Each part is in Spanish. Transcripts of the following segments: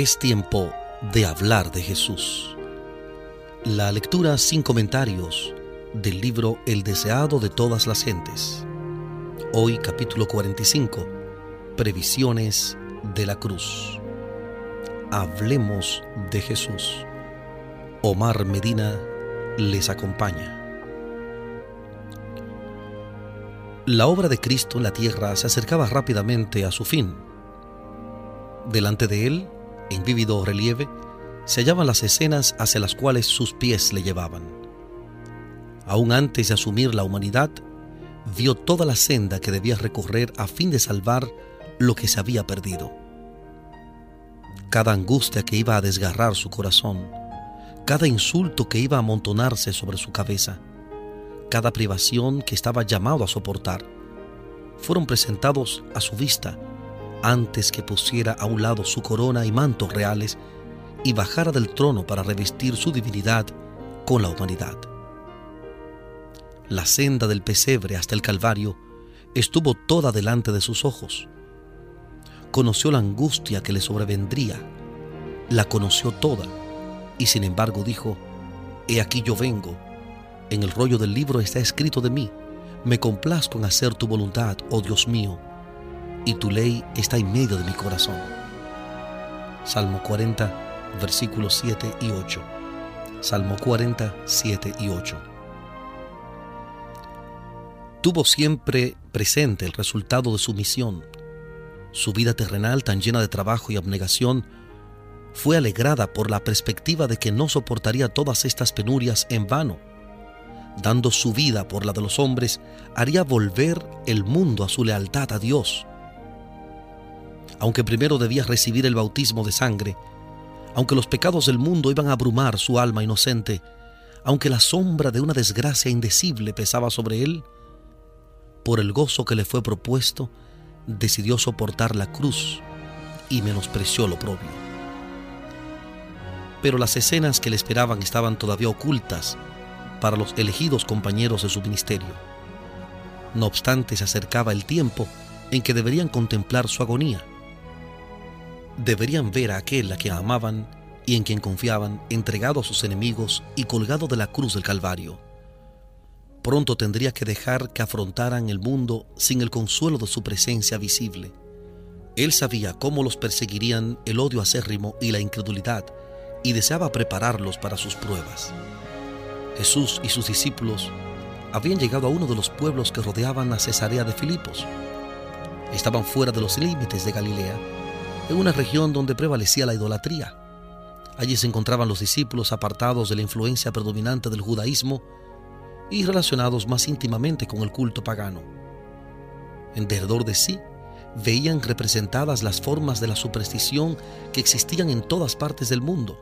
Es tiempo de hablar de Jesús. La lectura sin comentarios del libro El deseado de todas las gentes. Hoy capítulo 45. Previsiones de la cruz. Hablemos de Jesús. Omar Medina les acompaña. La obra de Cristo en la tierra se acercaba rápidamente a su fin. Delante de él, en vívido relieve, se hallaban las escenas hacia las cuales sus pies le llevaban. Aún antes de asumir la humanidad, vio toda la senda que debía recorrer a fin de salvar lo que se había perdido. Cada angustia que iba a desgarrar su corazón, cada insulto que iba a amontonarse sobre su cabeza, cada privación que estaba llamado a soportar, fueron presentados a su vista antes que pusiera a un lado su corona y mantos reales y bajara del trono para revestir su divinidad con la humanidad. La senda del pesebre hasta el Calvario estuvo toda delante de sus ojos. Conoció la angustia que le sobrevendría, la conoció toda, y sin embargo dijo, He aquí yo vengo, en el rollo del libro está escrito de mí, me complazco en hacer tu voluntad, oh Dios mío, y tu ley está en medio de mi corazón. Salmo 40, versículos 7 y 8. Salmo 40, 7 y 8. Tuvo siempre presente el resultado de su misión. Su vida terrenal, tan llena de trabajo y abnegación, fue alegrada por la perspectiva de que no soportaría todas estas penurias en vano. Dando su vida por la de los hombres, haría volver el mundo a su lealtad a Dios aunque primero debía recibir el bautismo de sangre, aunque los pecados del mundo iban a abrumar su alma inocente, aunque la sombra de una desgracia indecible pesaba sobre él, por el gozo que le fue propuesto, decidió soportar la cruz y menospreció lo propio. Pero las escenas que le esperaban estaban todavía ocultas para los elegidos compañeros de su ministerio. No obstante, se acercaba el tiempo en que deberían contemplar su agonía deberían ver a aquel a quien amaban y en quien confiaban entregado a sus enemigos y colgado de la cruz del Calvario. Pronto tendría que dejar que afrontaran el mundo sin el consuelo de su presencia visible. Él sabía cómo los perseguirían el odio acérrimo y la incredulidad y deseaba prepararlos para sus pruebas. Jesús y sus discípulos habían llegado a uno de los pueblos que rodeaban a Cesarea de Filipos. Estaban fuera de los límites de Galilea en una región donde prevalecía la idolatría. Allí se encontraban los discípulos apartados de la influencia predominante del judaísmo y relacionados más íntimamente con el culto pagano. En derredor de sí veían representadas las formas de la superstición que existían en todas partes del mundo.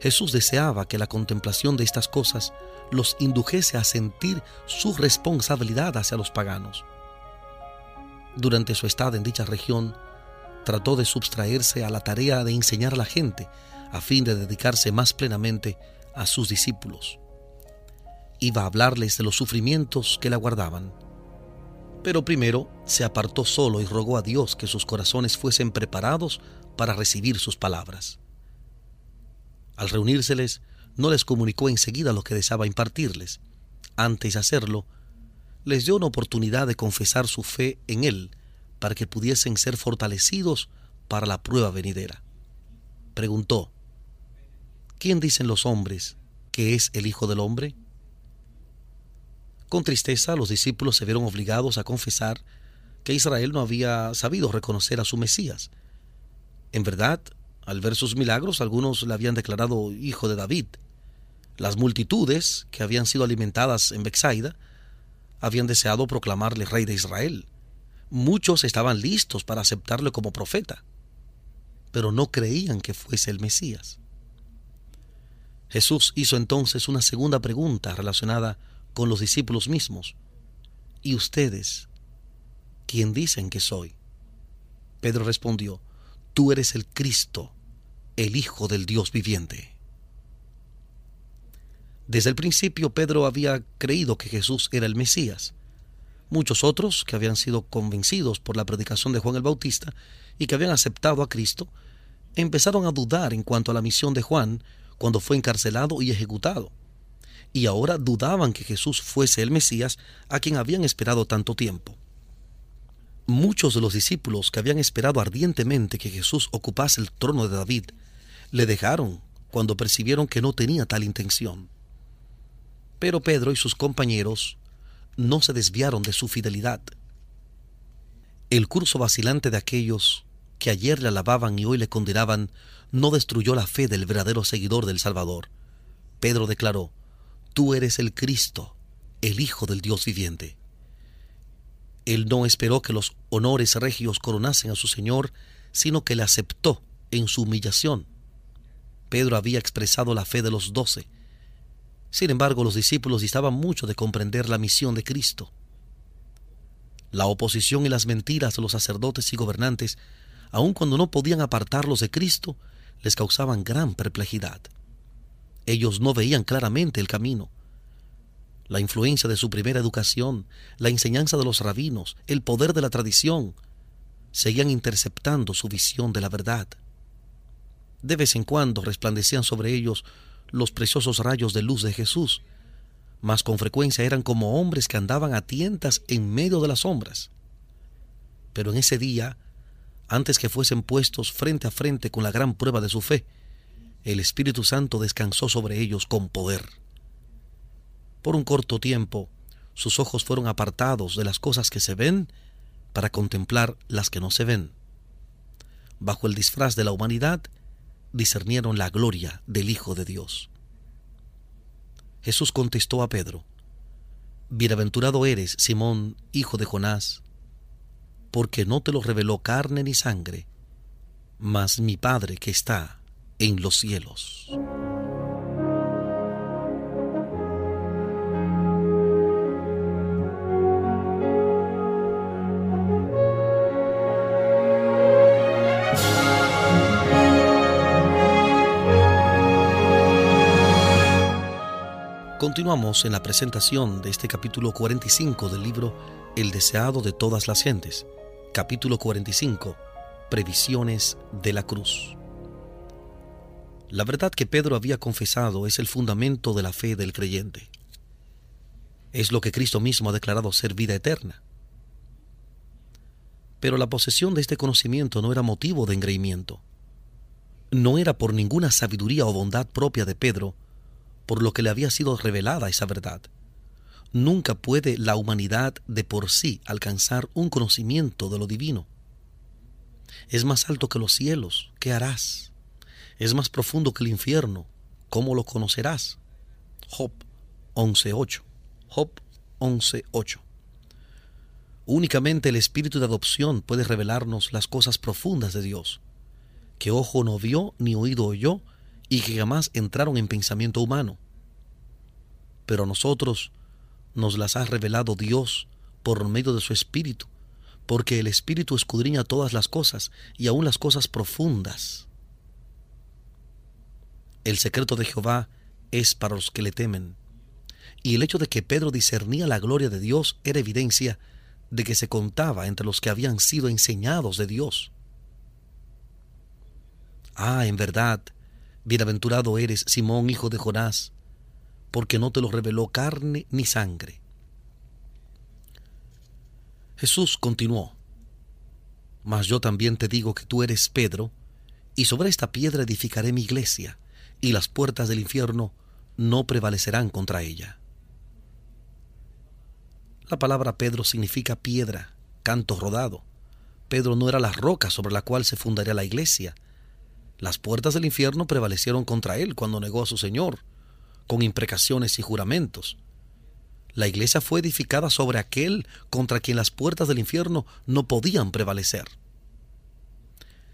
Jesús deseaba que la contemplación de estas cosas los indujese a sentir su responsabilidad hacia los paganos. Durante su estado en dicha región, trató de sustraerse a la tarea de enseñar a la gente a fin de dedicarse más plenamente a sus discípulos. Iba a hablarles de los sufrimientos que le aguardaban. Pero primero se apartó solo y rogó a Dios que sus corazones fuesen preparados para recibir sus palabras. Al reunírseles, no les comunicó enseguida lo que deseaba impartirles. Antes de hacerlo, les dio una oportunidad de confesar su fe en Él para que pudiesen ser fortalecidos para la prueba venidera. Preguntó, ¿quién dicen los hombres que es el Hijo del Hombre? Con tristeza los discípulos se vieron obligados a confesar que Israel no había sabido reconocer a su Mesías. En verdad, al ver sus milagros, algunos le habían declarado hijo de David. Las multitudes que habían sido alimentadas en Bexaida habían deseado proclamarle rey de Israel. Muchos estaban listos para aceptarlo como profeta, pero no creían que fuese el Mesías. Jesús hizo entonces una segunda pregunta relacionada con los discípulos mismos. ¿Y ustedes? ¿Quién dicen que soy? Pedro respondió, Tú eres el Cristo, el Hijo del Dios viviente. Desde el principio Pedro había creído que Jesús era el Mesías. Muchos otros que habían sido convencidos por la predicación de Juan el Bautista y que habían aceptado a Cristo empezaron a dudar en cuanto a la misión de Juan cuando fue encarcelado y ejecutado. Y ahora dudaban que Jesús fuese el Mesías a quien habían esperado tanto tiempo. Muchos de los discípulos que habían esperado ardientemente que Jesús ocupase el trono de David, le dejaron cuando percibieron que no tenía tal intención. Pero Pedro y sus compañeros no se desviaron de su fidelidad. El curso vacilante de aquellos que ayer le alababan y hoy le condenaban no destruyó la fe del verdadero seguidor del Salvador. Pedro declaró, Tú eres el Cristo, el Hijo del Dios viviente. Él no esperó que los honores regios coronasen a su Señor, sino que le aceptó en su humillación. Pedro había expresado la fe de los doce. Sin embargo, los discípulos distaban mucho de comprender la misión de Cristo. La oposición y las mentiras de los sacerdotes y gobernantes aun cuando no podían apartarlos de Cristo, les causaban gran perplejidad. Ellos no veían claramente el camino. La influencia de su primera educación, la enseñanza de los rabinos, el poder de la tradición, seguían interceptando su visión de la verdad. De vez en cuando resplandecían sobre ellos los preciosos rayos de luz de Jesús, mas con frecuencia eran como hombres que andaban a tientas en medio de las sombras. Pero en ese día antes que fuesen puestos frente a frente con la gran prueba de su fe, el Espíritu Santo descansó sobre ellos con poder. Por un corto tiempo, sus ojos fueron apartados de las cosas que se ven para contemplar las que no se ven. Bajo el disfraz de la humanidad, discernieron la gloria del Hijo de Dios. Jesús contestó a Pedro, Bienaventurado eres, Simón, hijo de Jonás, porque no te lo reveló carne ni sangre, mas mi Padre que está en los cielos. Continuamos en la presentación de este capítulo 45 del libro El deseado de todas las gentes capítulo 45, Previsiones de la Cruz. La verdad que Pedro había confesado es el fundamento de la fe del creyente. Es lo que Cristo mismo ha declarado ser vida eterna. Pero la posesión de este conocimiento no era motivo de engreimiento. No era por ninguna sabiduría o bondad propia de Pedro por lo que le había sido revelada esa verdad nunca puede la humanidad de por sí alcanzar un conocimiento de lo divino. Es más alto que los cielos, ¿qué harás? Es más profundo que el infierno, ¿cómo lo conocerás? Job 11.8. Job 11.8. Únicamente el espíritu de adopción puede revelarnos las cosas profundas de Dios, que ojo no vio ni oído oyó y que jamás entraron en pensamiento humano. Pero nosotros nos las ha revelado Dios por medio de su Espíritu, porque el Espíritu escudriña todas las cosas y aun las cosas profundas. El secreto de Jehová es para los que le temen. Y el hecho de que Pedro discernía la gloria de Dios era evidencia de que se contaba entre los que habían sido enseñados de Dios. Ah, en verdad, bienaventurado eres, Simón, hijo de Jonás, porque no te lo reveló carne ni sangre. Jesús continuó, Mas yo también te digo que tú eres Pedro, y sobre esta piedra edificaré mi iglesia, y las puertas del infierno no prevalecerán contra ella. La palabra Pedro significa piedra, canto rodado. Pedro no era la roca sobre la cual se fundaría la iglesia. Las puertas del infierno prevalecieron contra él cuando negó a su Señor con imprecaciones y juramentos. La iglesia fue edificada sobre aquel contra quien las puertas del infierno no podían prevalecer.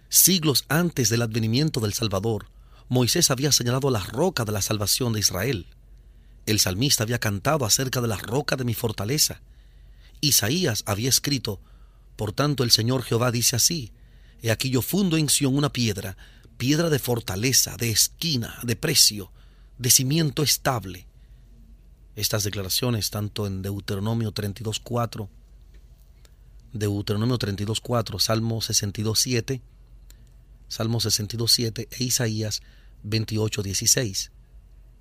Siglos antes del advenimiento del Salvador, Moisés había señalado la roca de la salvación de Israel. El salmista había cantado acerca de la roca de mi fortaleza. Isaías había escrito, Por tanto el Señor Jehová dice así, He aquí yo fundo en Sión una piedra, piedra de fortaleza, de esquina, de precio, de cimiento estable. Estas declaraciones, tanto en Deuteronomio 32.4, Deuteronomio 32.4, Salmo 62.7, Salmo 62.7 e Isaías 28.16.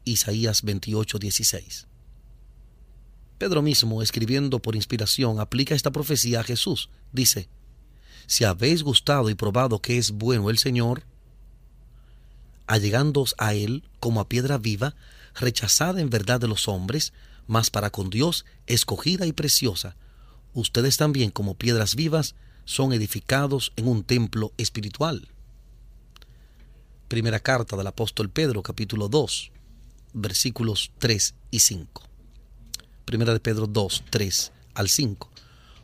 Isaías 28.16. Pedro mismo, escribiendo por inspiración, aplica esta profecía a Jesús. Dice, si habéis gustado y probado que es bueno el Señor, allegándoos a Él como a piedra viva, rechazada en verdad de los hombres, mas para con Dios escogida y preciosa, ustedes también como piedras vivas son edificados en un templo espiritual. Primera carta del apóstol Pedro, capítulo 2, versículos 3 y 5. Primera de Pedro 2, 3 al 5.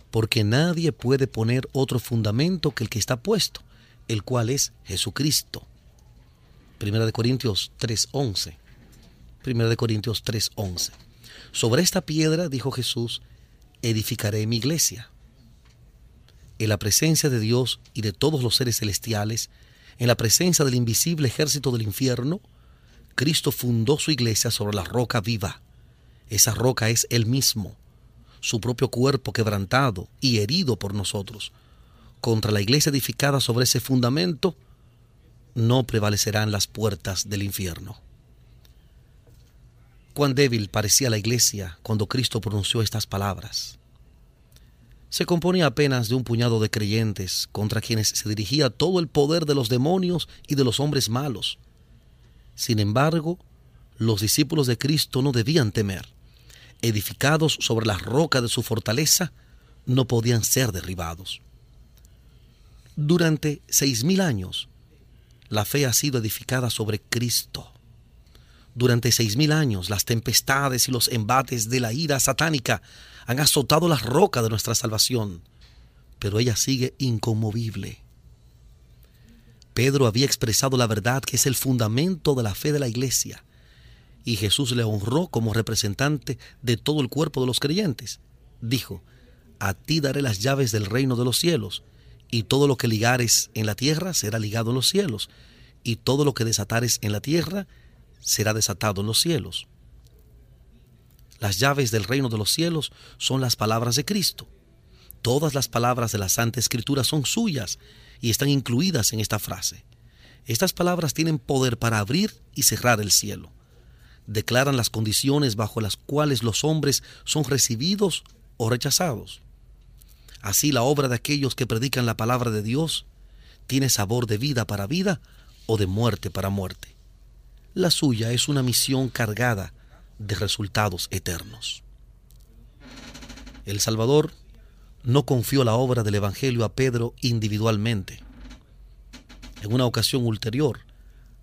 Porque nadie puede poner otro fundamento que el que está puesto, el cual es Jesucristo. Primera de Corintios 3, 11. Primera de Corintios 3, 11. Sobre esta piedra, dijo Jesús, edificaré mi iglesia. En la presencia de Dios y de todos los seres celestiales, en la presencia del invisible ejército del infierno, Cristo fundó su iglesia sobre la roca viva. Esa roca es Él mismo, su propio cuerpo quebrantado y herido por nosotros. Contra la iglesia edificada sobre ese fundamento, no prevalecerán las puertas del infierno. Cuán débil parecía la iglesia cuando Cristo pronunció estas palabras se componía apenas de un puñado de creyentes contra quienes se dirigía todo el poder de los demonios y de los hombres malos. Sin embargo, los discípulos de Cristo no debían temer. Edificados sobre la roca de su fortaleza, no podían ser derribados. Durante seis mil años, la fe ha sido edificada sobre Cristo. Durante seis mil años, las tempestades y los embates de la ira satánica han azotado la roca de nuestra salvación, pero ella sigue inconmovible. Pedro había expresado la verdad que es el fundamento de la fe de la iglesia, y Jesús le honró como representante de todo el cuerpo de los creyentes. Dijo, a ti daré las llaves del reino de los cielos, y todo lo que ligares en la tierra será ligado en los cielos, y todo lo que desatares en la tierra será desatado en los cielos. Las llaves del reino de los cielos son las palabras de Cristo. Todas las palabras de la Santa Escritura son suyas y están incluidas en esta frase. Estas palabras tienen poder para abrir y cerrar el cielo. Declaran las condiciones bajo las cuales los hombres son recibidos o rechazados. Así la obra de aquellos que predican la palabra de Dios tiene sabor de vida para vida o de muerte para muerte. La suya es una misión cargada de resultados eternos. El Salvador no confió la obra del Evangelio a Pedro individualmente. En una ocasión ulterior,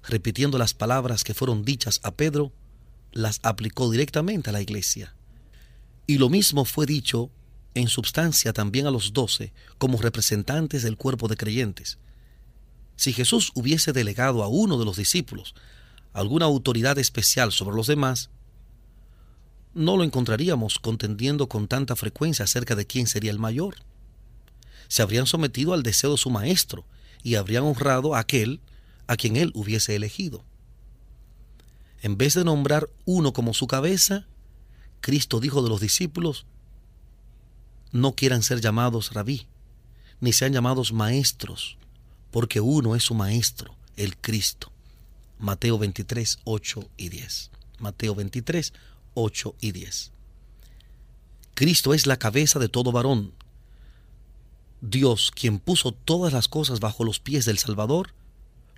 repitiendo las palabras que fueron dichas a Pedro, las aplicó directamente a la iglesia. Y lo mismo fue dicho en substancia también a los doce como representantes del cuerpo de creyentes. Si Jesús hubiese delegado a uno de los discípulos alguna autoridad especial sobre los demás, no lo encontraríamos contendiendo con tanta frecuencia acerca de quién sería el mayor. Se habrían sometido al deseo de su maestro y habrían honrado a aquel a quien él hubiese elegido. En vez de nombrar uno como su cabeza, Cristo dijo de los discípulos, no quieran ser llamados rabí, ni sean llamados maestros, porque uno es su maestro, el Cristo. Mateo 23, 8 y 10. Mateo 23, 8 y 10. Cristo es la cabeza de todo varón. Dios, quien puso todas las cosas bajo los pies del Salvador,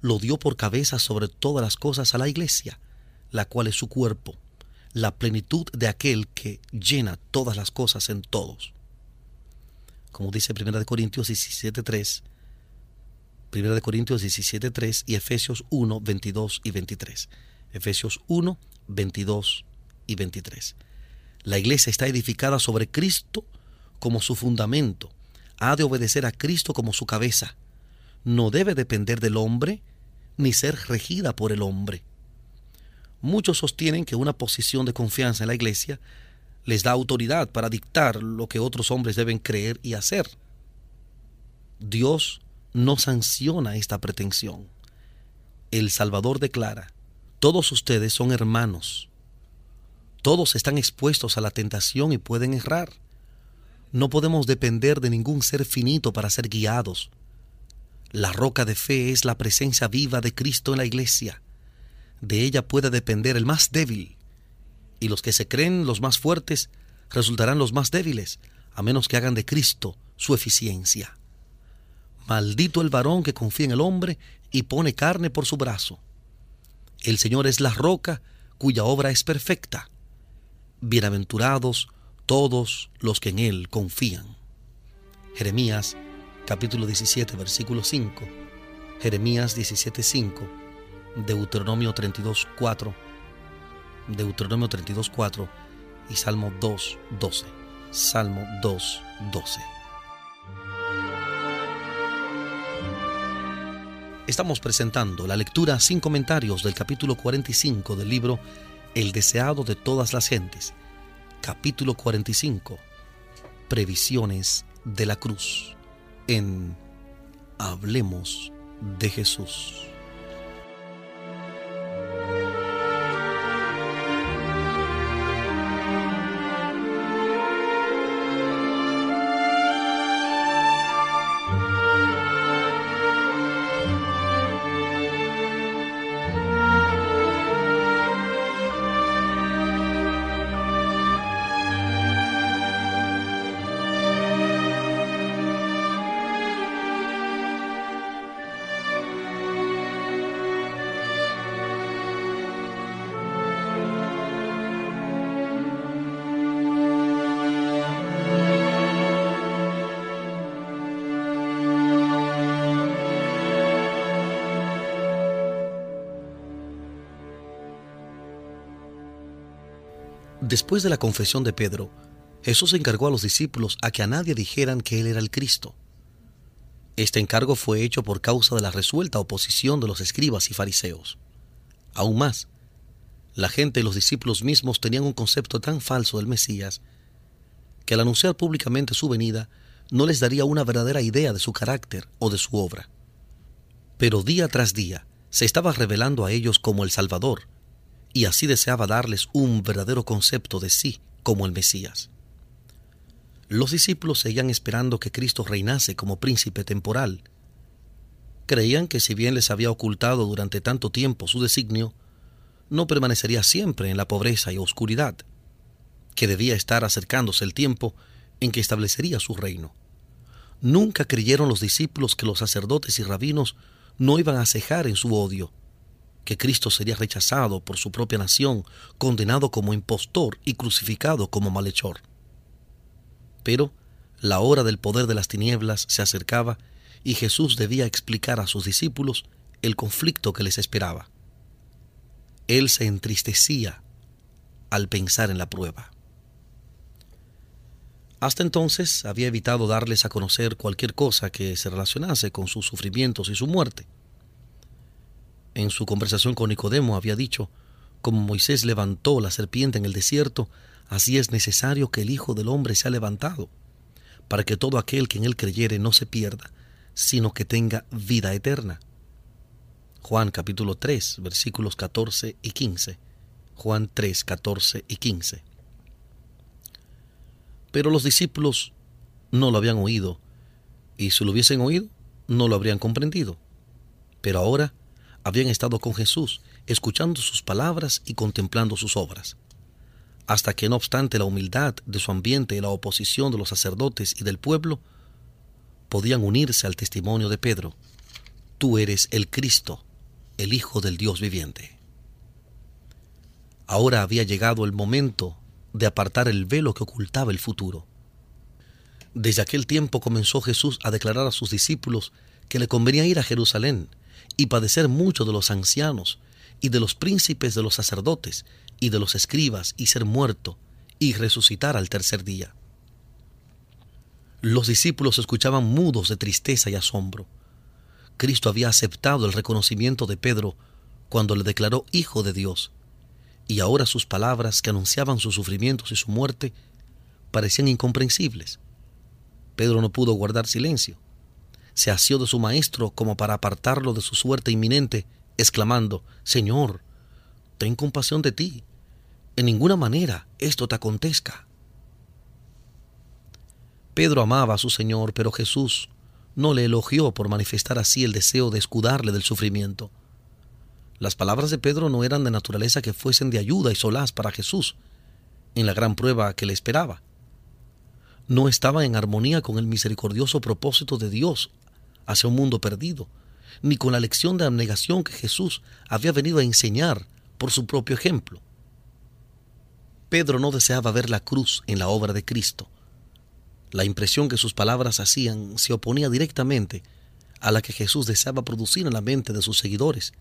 lo dio por cabeza sobre todas las cosas a la iglesia, la cual es su cuerpo, la plenitud de aquel que llena todas las cosas en todos. Como dice 1 Corintios 17.3, 1 Corintios 17.3 y Efesios 1, 22 y 23. Efesios 1, 22 y 23. La iglesia está edificada sobre Cristo como su fundamento. Ha de obedecer a Cristo como su cabeza. No debe depender del hombre ni ser regida por el hombre. Muchos sostienen que una posición de confianza en la iglesia les da autoridad para dictar lo que otros hombres deben creer y hacer. Dios no sanciona esta pretensión. El Salvador declara, todos ustedes son hermanos, todos están expuestos a la tentación y pueden errar. No podemos depender de ningún ser finito para ser guiados. La roca de fe es la presencia viva de Cristo en la iglesia. De ella puede depender el más débil, y los que se creen los más fuertes resultarán los más débiles, a menos que hagan de Cristo su eficiencia. Maldito el varón que confía en el hombre y pone carne por su brazo. El Señor es la roca cuya obra es perfecta. Bienaventurados todos los que en Él confían. Jeremías capítulo 17 versículo 5, Jeremías 17 5, Deuteronomio 32 4, Deuteronomio 32 4 y Salmo 2 12. Salmo 2 12. Estamos presentando la lectura sin comentarios del capítulo 45 del libro El deseado de todas las gentes. Capítulo 45. Previsiones de la cruz. En Hablemos de Jesús. Después de la confesión de Pedro, Jesús encargó a los discípulos a que a nadie dijeran que Él era el Cristo. Este encargo fue hecho por causa de la resuelta oposición de los escribas y fariseos. Aún más, la gente y los discípulos mismos tenían un concepto tan falso del Mesías que al anunciar públicamente su venida no les daría una verdadera idea de su carácter o de su obra. Pero día tras día se estaba revelando a ellos como el Salvador, y así deseaba darles un verdadero concepto de sí como el Mesías. Los discípulos seguían esperando que Cristo reinase como príncipe temporal. Creían que si bien les había ocultado durante tanto tiempo su designio, no permanecería siempre en la pobreza y oscuridad, que debía estar acercándose el tiempo en que establecería su reino. Nunca creyeron los discípulos que los sacerdotes y rabinos no iban a cejar en su odio, que Cristo sería rechazado por su propia nación, condenado como impostor y crucificado como malhechor. Pero la hora del poder de las tinieblas se acercaba y Jesús debía explicar a sus discípulos el conflicto que les esperaba. Él se entristecía al pensar en la prueba. Hasta entonces había evitado darles a conocer cualquier cosa que se relacionase con sus sufrimientos y su muerte en su conversación con Nicodemo había dicho, como Moisés levantó la serpiente en el desierto, así es necesario que el Hijo del Hombre sea levantado, para que todo aquel que en él creyere no se pierda, sino que tenga vida eterna. Juan capítulo 3, versículos 14 y 15. Juan 3, 14 y 15. Pero los discípulos no lo habían oído, y si lo hubiesen oído, no lo habrían comprendido. Pero ahora habían estado con Jesús, escuchando sus palabras y contemplando sus obras, hasta que no obstante la humildad de su ambiente y la oposición de los sacerdotes y del pueblo, podían unirse al testimonio de Pedro, tú eres el Cristo, el Hijo del Dios viviente. Ahora había llegado el momento de apartar el velo que ocultaba el futuro. Desde aquel tiempo comenzó Jesús a declarar a sus discípulos que le convenía ir a Jerusalén y padecer mucho de los ancianos y de los príncipes de los sacerdotes y de los escribas y ser muerto y resucitar al tercer día. Los discípulos escuchaban mudos de tristeza y asombro. Cristo había aceptado el reconocimiento de Pedro cuando le declaró Hijo de Dios, y ahora sus palabras que anunciaban sus sufrimientos y su muerte parecían incomprensibles. Pedro no pudo guardar silencio se asió de su maestro como para apartarlo de su suerte inminente, exclamando, Señor, ten compasión de ti. En ninguna manera esto te acontezca. Pedro amaba a su Señor, pero Jesús no le elogió por manifestar así el deseo de escudarle del sufrimiento. Las palabras de Pedro no eran de naturaleza que fuesen de ayuda y solaz para Jesús en la gran prueba que le esperaba. No estaba en armonía con el misericordioso propósito de Dios hacia un mundo perdido, ni con la lección de abnegación que Jesús había venido a enseñar por su propio ejemplo. Pedro no deseaba ver la cruz en la obra de Cristo. La impresión que sus palabras hacían se oponía directamente a la que Jesús deseaba producir en la mente de sus seguidores,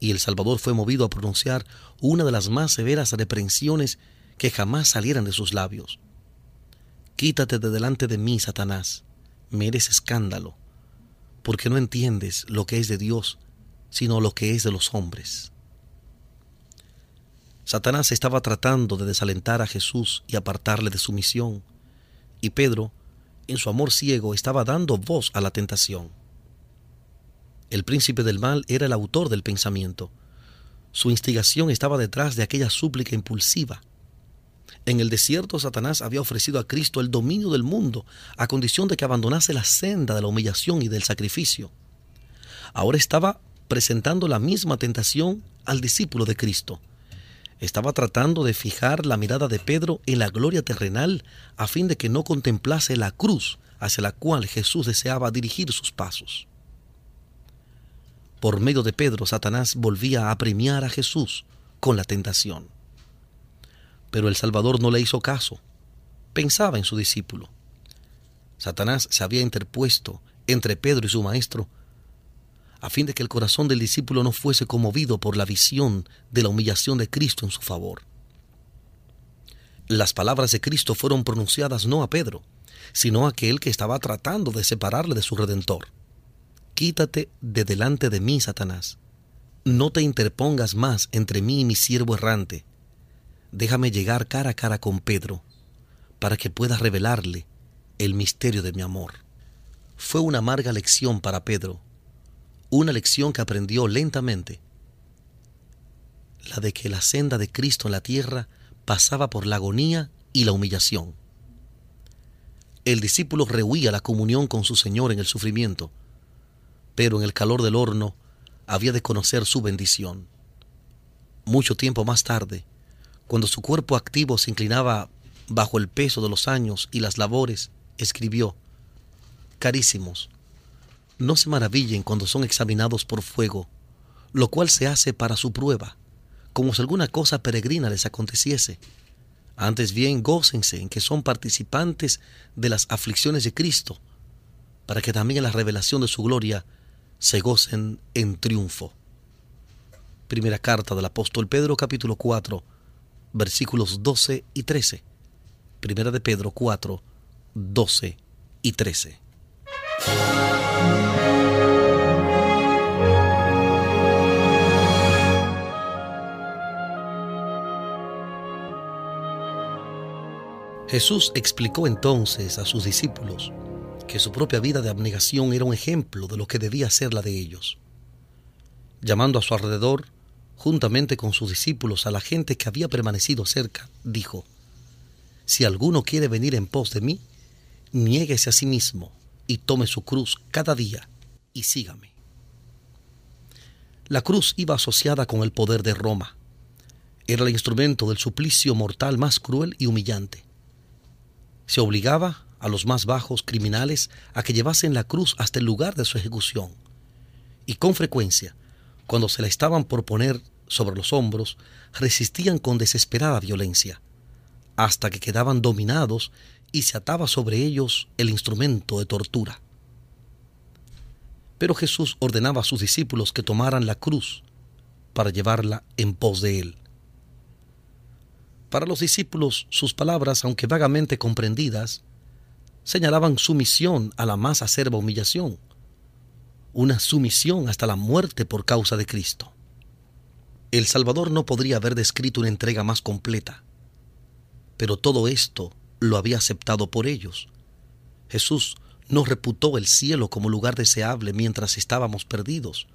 y el Salvador fue movido a pronunciar una de las más severas reprensiones que jamás salieran de sus labios. Quítate de delante de mí, Satanás, me eres escándalo, porque no entiendes lo que es de Dios, sino lo que es de los hombres. Satanás estaba tratando de desalentar a Jesús y apartarle de su misión, y Pedro, en su amor ciego, estaba dando voz a la tentación. El príncipe del mal era el autor del pensamiento. Su instigación estaba detrás de aquella súplica impulsiva. En el desierto Satanás había ofrecido a Cristo el dominio del mundo a condición de que abandonase la senda de la humillación y del sacrificio. Ahora estaba presentando la misma tentación al discípulo de Cristo estaba tratando de fijar la mirada de Pedro en la gloria terrenal a fin de que no contemplase la cruz hacia la cual Jesús deseaba dirigir sus pasos. Por medio de Pedro, Satanás volvía a premiar a Jesús con la tentación. Pero el Salvador no le hizo caso. Pensaba en su discípulo. Satanás se había interpuesto entre Pedro y su maestro a fin de que el corazón del discípulo no fuese conmovido por la visión de la humillación de Cristo en su favor. Las palabras de Cristo fueron pronunciadas no a Pedro, sino a aquel que estaba tratando de separarle de su Redentor. Quítate de delante de mí, Satanás. No te interpongas más entre mí y mi siervo errante. Déjame llegar cara a cara con Pedro, para que pueda revelarle el misterio de mi amor. Fue una amarga lección para Pedro, una lección que aprendió lentamente, la de que la senda de Cristo en la tierra pasaba por la agonía y la humillación. El discípulo rehuía la comunión con su Señor en el sufrimiento, pero en el calor del horno había de conocer su bendición. Mucho tiempo más tarde, cuando su cuerpo activo se inclinaba bajo el peso de los años y las labores, escribió, Carísimos, no se maravillen cuando son examinados por fuego, lo cual se hace para su prueba, como si alguna cosa peregrina les aconteciese. Antes bien, gócense en que son participantes de las aflicciones de Cristo, para que también en la revelación de su gloria se gocen en triunfo. Primera carta del apóstol Pedro capítulo 4 versículos 12 y 13. Primera de Pedro 4, 12 y 13. Jesús explicó entonces a sus discípulos que su propia vida de abnegación era un ejemplo de lo que debía ser la de ellos. Llamando a su alrededor, juntamente con sus discípulos, a la gente que había permanecido cerca, dijo, Si alguno quiere venir en pos de mí, niéguese a sí mismo y tome su cruz cada día y sígame. La cruz iba asociada con el poder de Roma. Era el instrumento del suplicio mortal más cruel y humillante. Se obligaba a los más bajos criminales a que llevasen la cruz hasta el lugar de su ejecución. Y con frecuencia, cuando se la estaban por poner sobre los hombros, resistían con desesperada violencia, hasta que quedaban dominados y se ataba sobre ellos el instrumento de tortura. Pero Jesús ordenaba a sus discípulos que tomaran la cruz para llevarla en pos de él. Para los discípulos, sus palabras, aunque vagamente comprendidas, señalaban sumisión a la más acerba humillación, una sumisión hasta la muerte por causa de Cristo. El Salvador no podría haber descrito una entrega más completa, pero todo esto lo había aceptado por ellos. Jesús no reputó el cielo como lugar deseable mientras estábamos perdidos.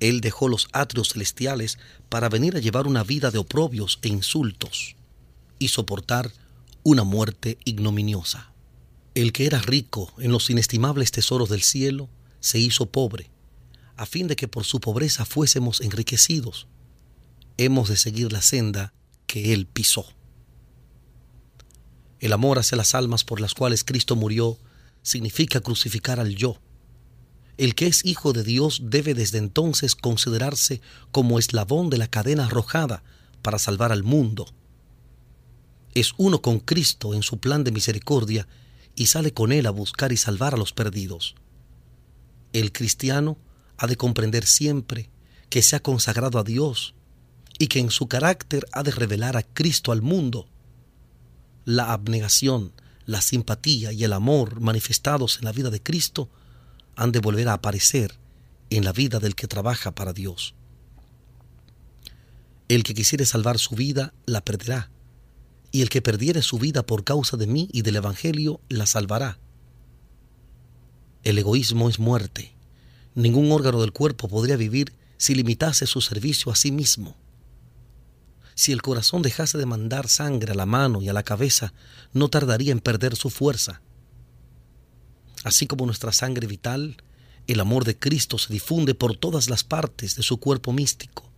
Él dejó los atrios celestiales para venir a llevar una vida de oprobios e insultos y soportar una muerte ignominiosa. El que era rico en los inestimables tesoros del cielo, se hizo pobre, a fin de que por su pobreza fuésemos enriquecidos. Hemos de seguir la senda que Él pisó. El amor hacia las almas por las cuales Cristo murió significa crucificar al yo. El que es hijo de Dios debe desde entonces considerarse como eslabón de la cadena arrojada para salvar al mundo. Es uno con Cristo en su plan de misericordia y sale con él a buscar y salvar a los perdidos. El cristiano ha de comprender siempre que se ha consagrado a Dios y que en su carácter ha de revelar a Cristo al mundo. La abnegación, la simpatía y el amor manifestados en la vida de Cristo han de volver a aparecer en la vida del que trabaja para Dios. El que quisiere salvar su vida la perderá, y el que perdiere su vida por causa de mí y del Evangelio la salvará. El egoísmo es muerte. Ningún órgano del cuerpo podría vivir si limitase su servicio a sí mismo. Si el corazón dejase de mandar sangre a la mano y a la cabeza, no tardaría en perder su fuerza. Así como nuestra sangre vital, el amor de Cristo se difunde por todas las partes de su cuerpo místico.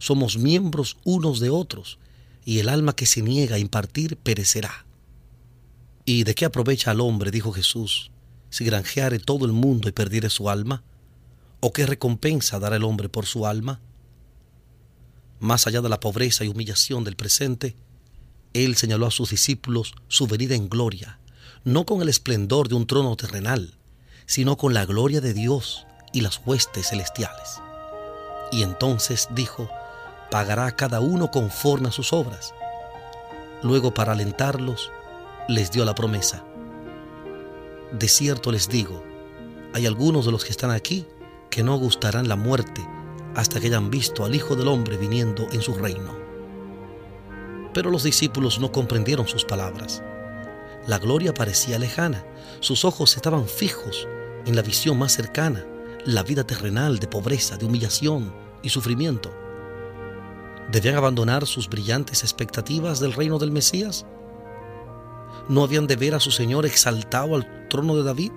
Somos miembros unos de otros y el alma que se niega a impartir perecerá. ¿Y de qué aprovecha al hombre, dijo Jesús, si granjeare todo el mundo y perdiere su alma? ¿O qué recompensa dará el hombre por su alma? Más allá de la pobreza y humillación del presente, Él señaló a sus discípulos su venida en gloria, no con el esplendor de un trono terrenal, sino con la gloria de Dios y las huestes celestiales. Y entonces dijo, pagará a cada uno conforme a sus obras. Luego, para alentarlos, les dio la promesa. De cierto les digo, hay algunos de los que están aquí que no gustarán la muerte hasta que hayan visto al Hijo del Hombre viniendo en su reino. Pero los discípulos no comprendieron sus palabras. La gloria parecía lejana, sus ojos estaban fijos en la visión más cercana, la vida terrenal de pobreza, de humillación y sufrimiento. ¿Debían abandonar sus brillantes expectativas del reino del Mesías? ¿No habían de ver a su Señor exaltado al trono de David?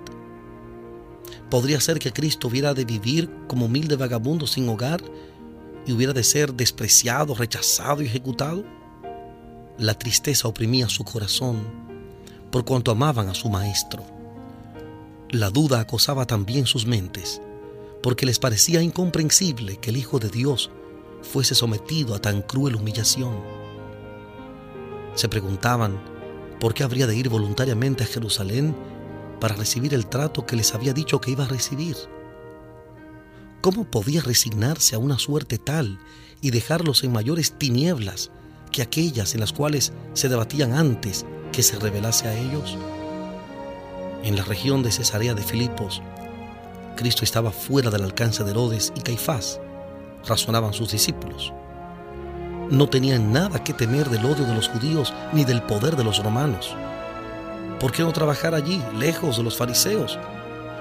¿Podría ser que Cristo hubiera de vivir como humilde vagabundo sin hogar y hubiera de ser despreciado, rechazado y ejecutado? La tristeza oprimía su corazón por cuanto amaban a su Maestro. La duda acosaba también sus mentes, porque les parecía incomprensible que el Hijo de Dios fuese sometido a tan cruel humillación. Se preguntaban por qué habría de ir voluntariamente a Jerusalén para recibir el trato que les había dicho que iba a recibir. ¿Cómo podía resignarse a una suerte tal y dejarlos en mayores tinieblas que aquellas en las cuales se debatían antes que se revelase a ellos? En la región de Cesarea de Filipos, Cristo estaba fuera del alcance de Herodes y Caifás razonaban sus discípulos. No tenían nada que temer del odio de los judíos ni del poder de los romanos. ¿Por qué no trabajar allí, lejos de los fariseos?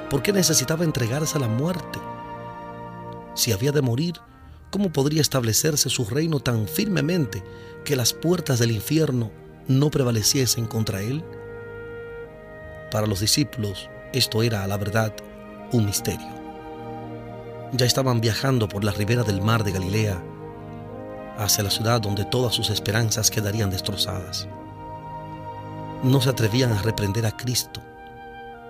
¿Por qué necesitaba entregarse a la muerte? Si había de morir, ¿cómo podría establecerse su reino tan firmemente que las puertas del infierno no prevaleciesen contra él? Para los discípulos esto era, a la verdad, un misterio. Ya estaban viajando por la ribera del mar de Galilea hacia la ciudad donde todas sus esperanzas quedarían destrozadas. No se atrevían a reprender a Cristo,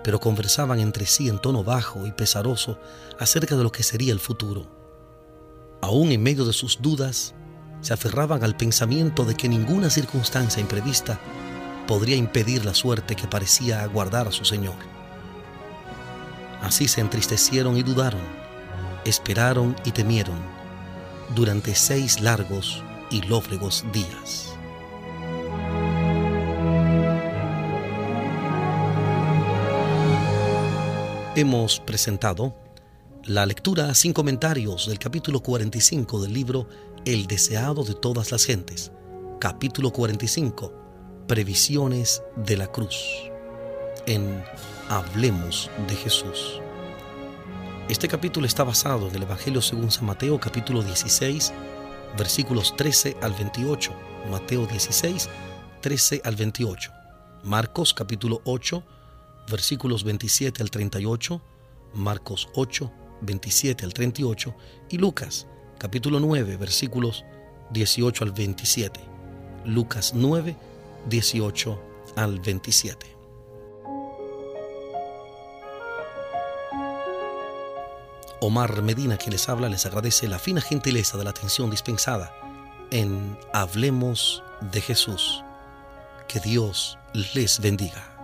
pero conversaban entre sí en tono bajo y pesaroso acerca de lo que sería el futuro. Aún en medio de sus dudas, se aferraban al pensamiento de que ninguna circunstancia imprevista podría impedir la suerte que parecía aguardar a su Señor. Así se entristecieron y dudaron esperaron y temieron durante seis largos y lóbregos días. Hemos presentado la lectura sin comentarios del capítulo 45 del libro El deseado de todas las gentes, capítulo 45, Previsiones de la Cruz, en Hablemos de Jesús. Este capítulo está basado en el Evangelio según San Mateo capítulo 16, versículos 13 al 28. Mateo 16, 13 al 28. Marcos capítulo 8, versículos 27 al 38, Marcos 8, 27 al 38 y Lucas capítulo 9, versículos 18 al 27. Lucas 9, 18 al 27. Omar Medina, que les habla, les agradece la fina gentileza de la atención dispensada en Hablemos de Jesús. Que Dios les bendiga.